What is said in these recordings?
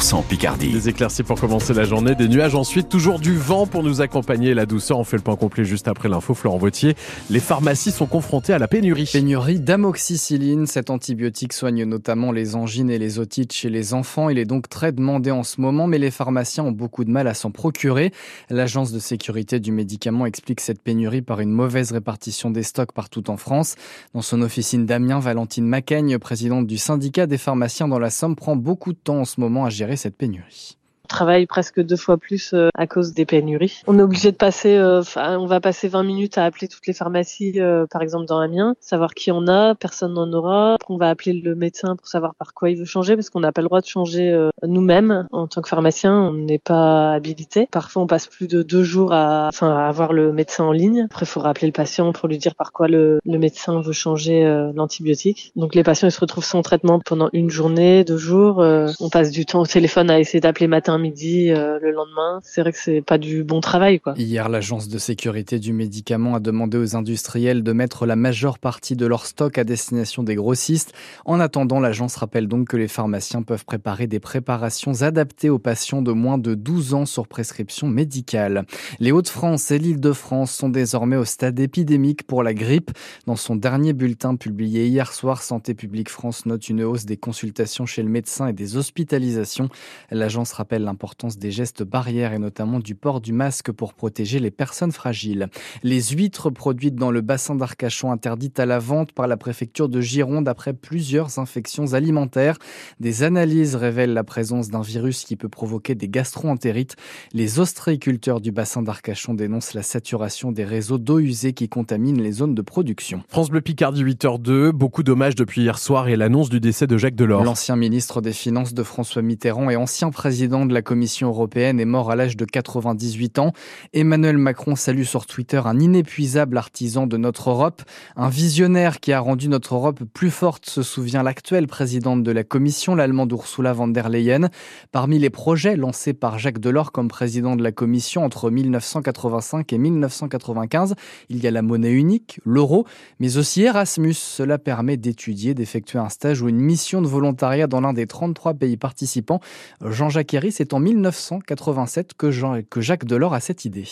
100% Picardie. Des éclaircies pour commencer la journée, des nuages ensuite, toujours du vent pour nous accompagner la douceur. On fait le point complet juste après l'info. Florent Vautier, les pharmacies sont confrontées à la pénurie. Pénurie d'amoxicilline. Cet antibiotique soigne notamment les angines et les otites chez les enfants. Il est donc très demandé en ce moment, mais les pharmaciens ont beaucoup de mal à s'en procurer. L'agence de sécurité du médicament explique cette pénurie par une mauvaise répartition des stocks partout en France. Dans son officine d'Amiens, Valentine Macaigne, présidente du syndicat des pharmaciens dans la Somme, prend beaucoup de temps en ce moment à gérer cette pénurie travaille presque deux fois plus euh, à cause des pénuries. On est obligé de passer, euh, on va passer 20 minutes à appeler toutes les pharmacies, euh, par exemple dans Amiens, savoir qui on a, personne n'en aura. on va appeler le médecin pour savoir par quoi il veut changer, parce qu'on n'a pas le droit de changer nous-mêmes en tant que pharmacien, on n'est pas habilité. Parfois, on passe plus de deux jours à, enfin, à avoir le médecin en ligne. Après, il faut rappeler le patient pour lui dire par quoi le, le médecin veut changer l'antibiotique. Donc, les patients ils se retrouvent sans traitement pendant une journée, deux jours. on passe du temps au téléphone à essayer d'appeler matin, midi euh, le lendemain. C'est vrai que c'est pas du bon travail, quoi. Hier, l'agence de sécurité du médicament a demandé aux industriels de mettre la majeure partie de leur stock à destination des grossistes. En attendant, l'agence rappelle donc que les pharmaciens peuvent préparer des préparations adaptées aux patients de moins de 12 ans sur prescription médicale. Les Hauts-de-France et l'Île-de-France sont désormais au stade épidémique pour la grippe. Dans son dernier bulletin publié hier soir, Santé publique France note une hausse des consultations chez le médecin et des hospitalisations. L'agence rappelle l'importance des gestes barrières et notamment du port du masque pour protéger les personnes fragiles. Les huîtres produites dans le bassin d'Arcachon interdites à la vente par la préfecture de Gironde après plusieurs infections alimentaires. Des analyses révèlent la présence d'un virus qui peut provoquer des gastro-entérites. Les ostréiculteurs du bassin d'Arcachon dénoncent la saturation des réseaux d'eau usée qui contaminent les zones de production. France Bleu Picardie 8h02, beaucoup d'hommages depuis hier soir et l'annonce du décès de Jacques Delors. L'ancien ministre des Finances de François Mitterrand et ancien président de la Commission européenne est mort à l'âge de 98 ans. Emmanuel Macron salue sur Twitter un inépuisable artisan de notre Europe, un visionnaire qui a rendu notre Europe plus forte, se souvient l'actuelle présidente de la Commission, l'allemande Ursula von der Leyen. Parmi les projets lancés par Jacques Delors comme président de la Commission entre 1985 et 1995, il y a la monnaie unique, l'euro, mais aussi Erasmus. Cela permet d'étudier, d'effectuer un stage ou une mission de volontariat dans l'un des 33 pays participants. Jean-Jacques Herry, c'est en 1987 que, Jean, que Jacques Delors a cette idée.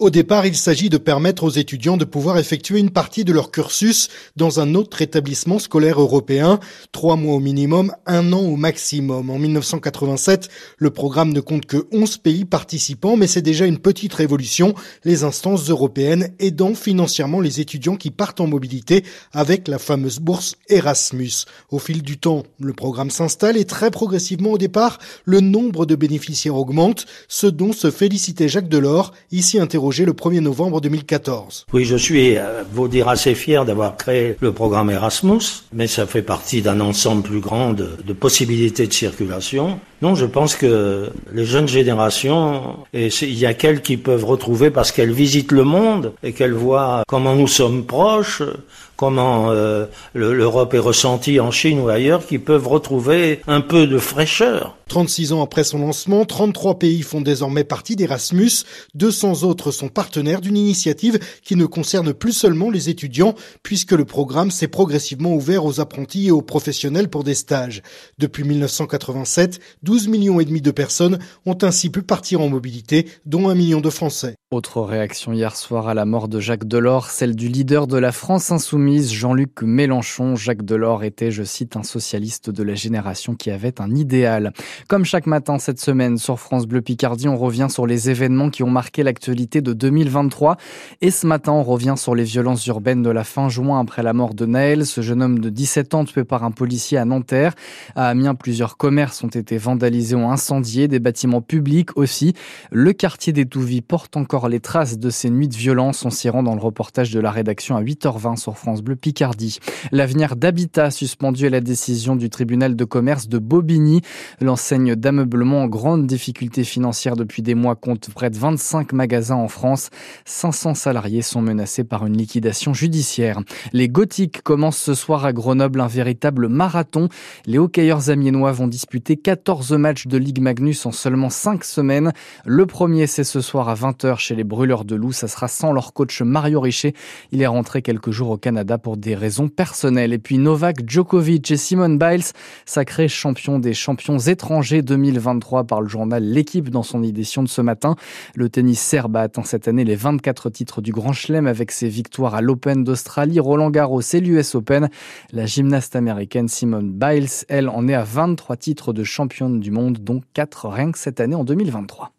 Au départ, il s'agit de permettre aux étudiants de pouvoir effectuer une partie de leur cursus dans un autre établissement scolaire européen, trois mois au minimum, un an au maximum. En 1987, le programme ne compte que 11 pays participants, mais c'est déjà une petite révolution, les instances européennes aidant financièrement les étudiants qui partent en mobilité avec la fameuse bourse Erasmus. Au fil du temps, le programme s'installe et très progressivement au départ, le nombre de bénéficiaires augmente, ce dont se félicitait Jacques Delors, ici interrogé le 1er novembre 2014. Oui, je suis, euh, vous dire, assez fier d'avoir créé le programme Erasmus, mais ça fait partie d'un ensemble plus grand de, possibilités de circulation. Non, je pense que les jeunes générations, il y a qu'elles qui peuvent retrouver parce qu'elles visitent le monde et qu'elles voient comment nous sommes proches, comment euh, l'Europe est ressentie en Chine ou ailleurs, qui peuvent retrouver un peu de fraîcheur. 36 ans après son lancement, 33 pays font désormais partie d'Erasmus. 200 autres sont partenaires d'une initiative qui ne concerne plus seulement les étudiants, puisque le programme s'est progressivement ouvert aux apprentis et aux professionnels pour des stages. Depuis 1987, 12 millions et demi de personnes ont ainsi pu partir en mobilité, dont un million de Français. Autre réaction hier soir à la mort de Jacques Delors, celle du leader de la France insoumise, Jean-Luc Mélenchon. Jacques Delors était, je cite, un socialiste de la génération qui avait un idéal. Comme chaque matin cette semaine sur France Bleu Picardie, on revient sur les événements qui ont marqué l'actualité de 2023. Et ce matin, on revient sur les violences urbaines de la fin juin après la mort de Naël, ce jeune homme de 17 ans tué par un policier à Nanterre. À Amiens, plusieurs commerces ont été vandalisés ou incendiés, des bâtiments publics aussi. Le quartier des Touvis porte encore les traces de ces nuits de violence. On s'y rend dans le reportage de la rédaction à 8h20 sur France Picardie. L'avenir d'Habitat suspendu à la décision du tribunal de commerce de Bobigny. L'enseigne d'ameublement en grande difficulté financière depuis des mois compte près de 25 magasins en France. 500 salariés sont menacés par une liquidation judiciaire. Les Gothiques commencent ce soir à Grenoble un véritable marathon. Les hockeyeurs amiénois vont disputer 14 matchs de Ligue Magnus en seulement 5 semaines. Le premier, c'est ce soir à 20h chez les brûleurs de loups. Ça sera sans leur coach Mario Richer. Il est rentré quelques jours au Canada Pour des raisons personnelles. Et puis Novak Djokovic et Simone Biles, sacrés champions des champions étrangers 2023 par le journal L'équipe dans son édition de ce matin. Le tennis serbe a atteint cette année les 24 titres du Grand Chelem avec ses victoires à l'Open d'Australie, Roland Garros et l'US Open. La gymnaste américaine Simone Biles, elle, en est à 23 titres de championne du monde, dont 4 rien que cette année en 2023.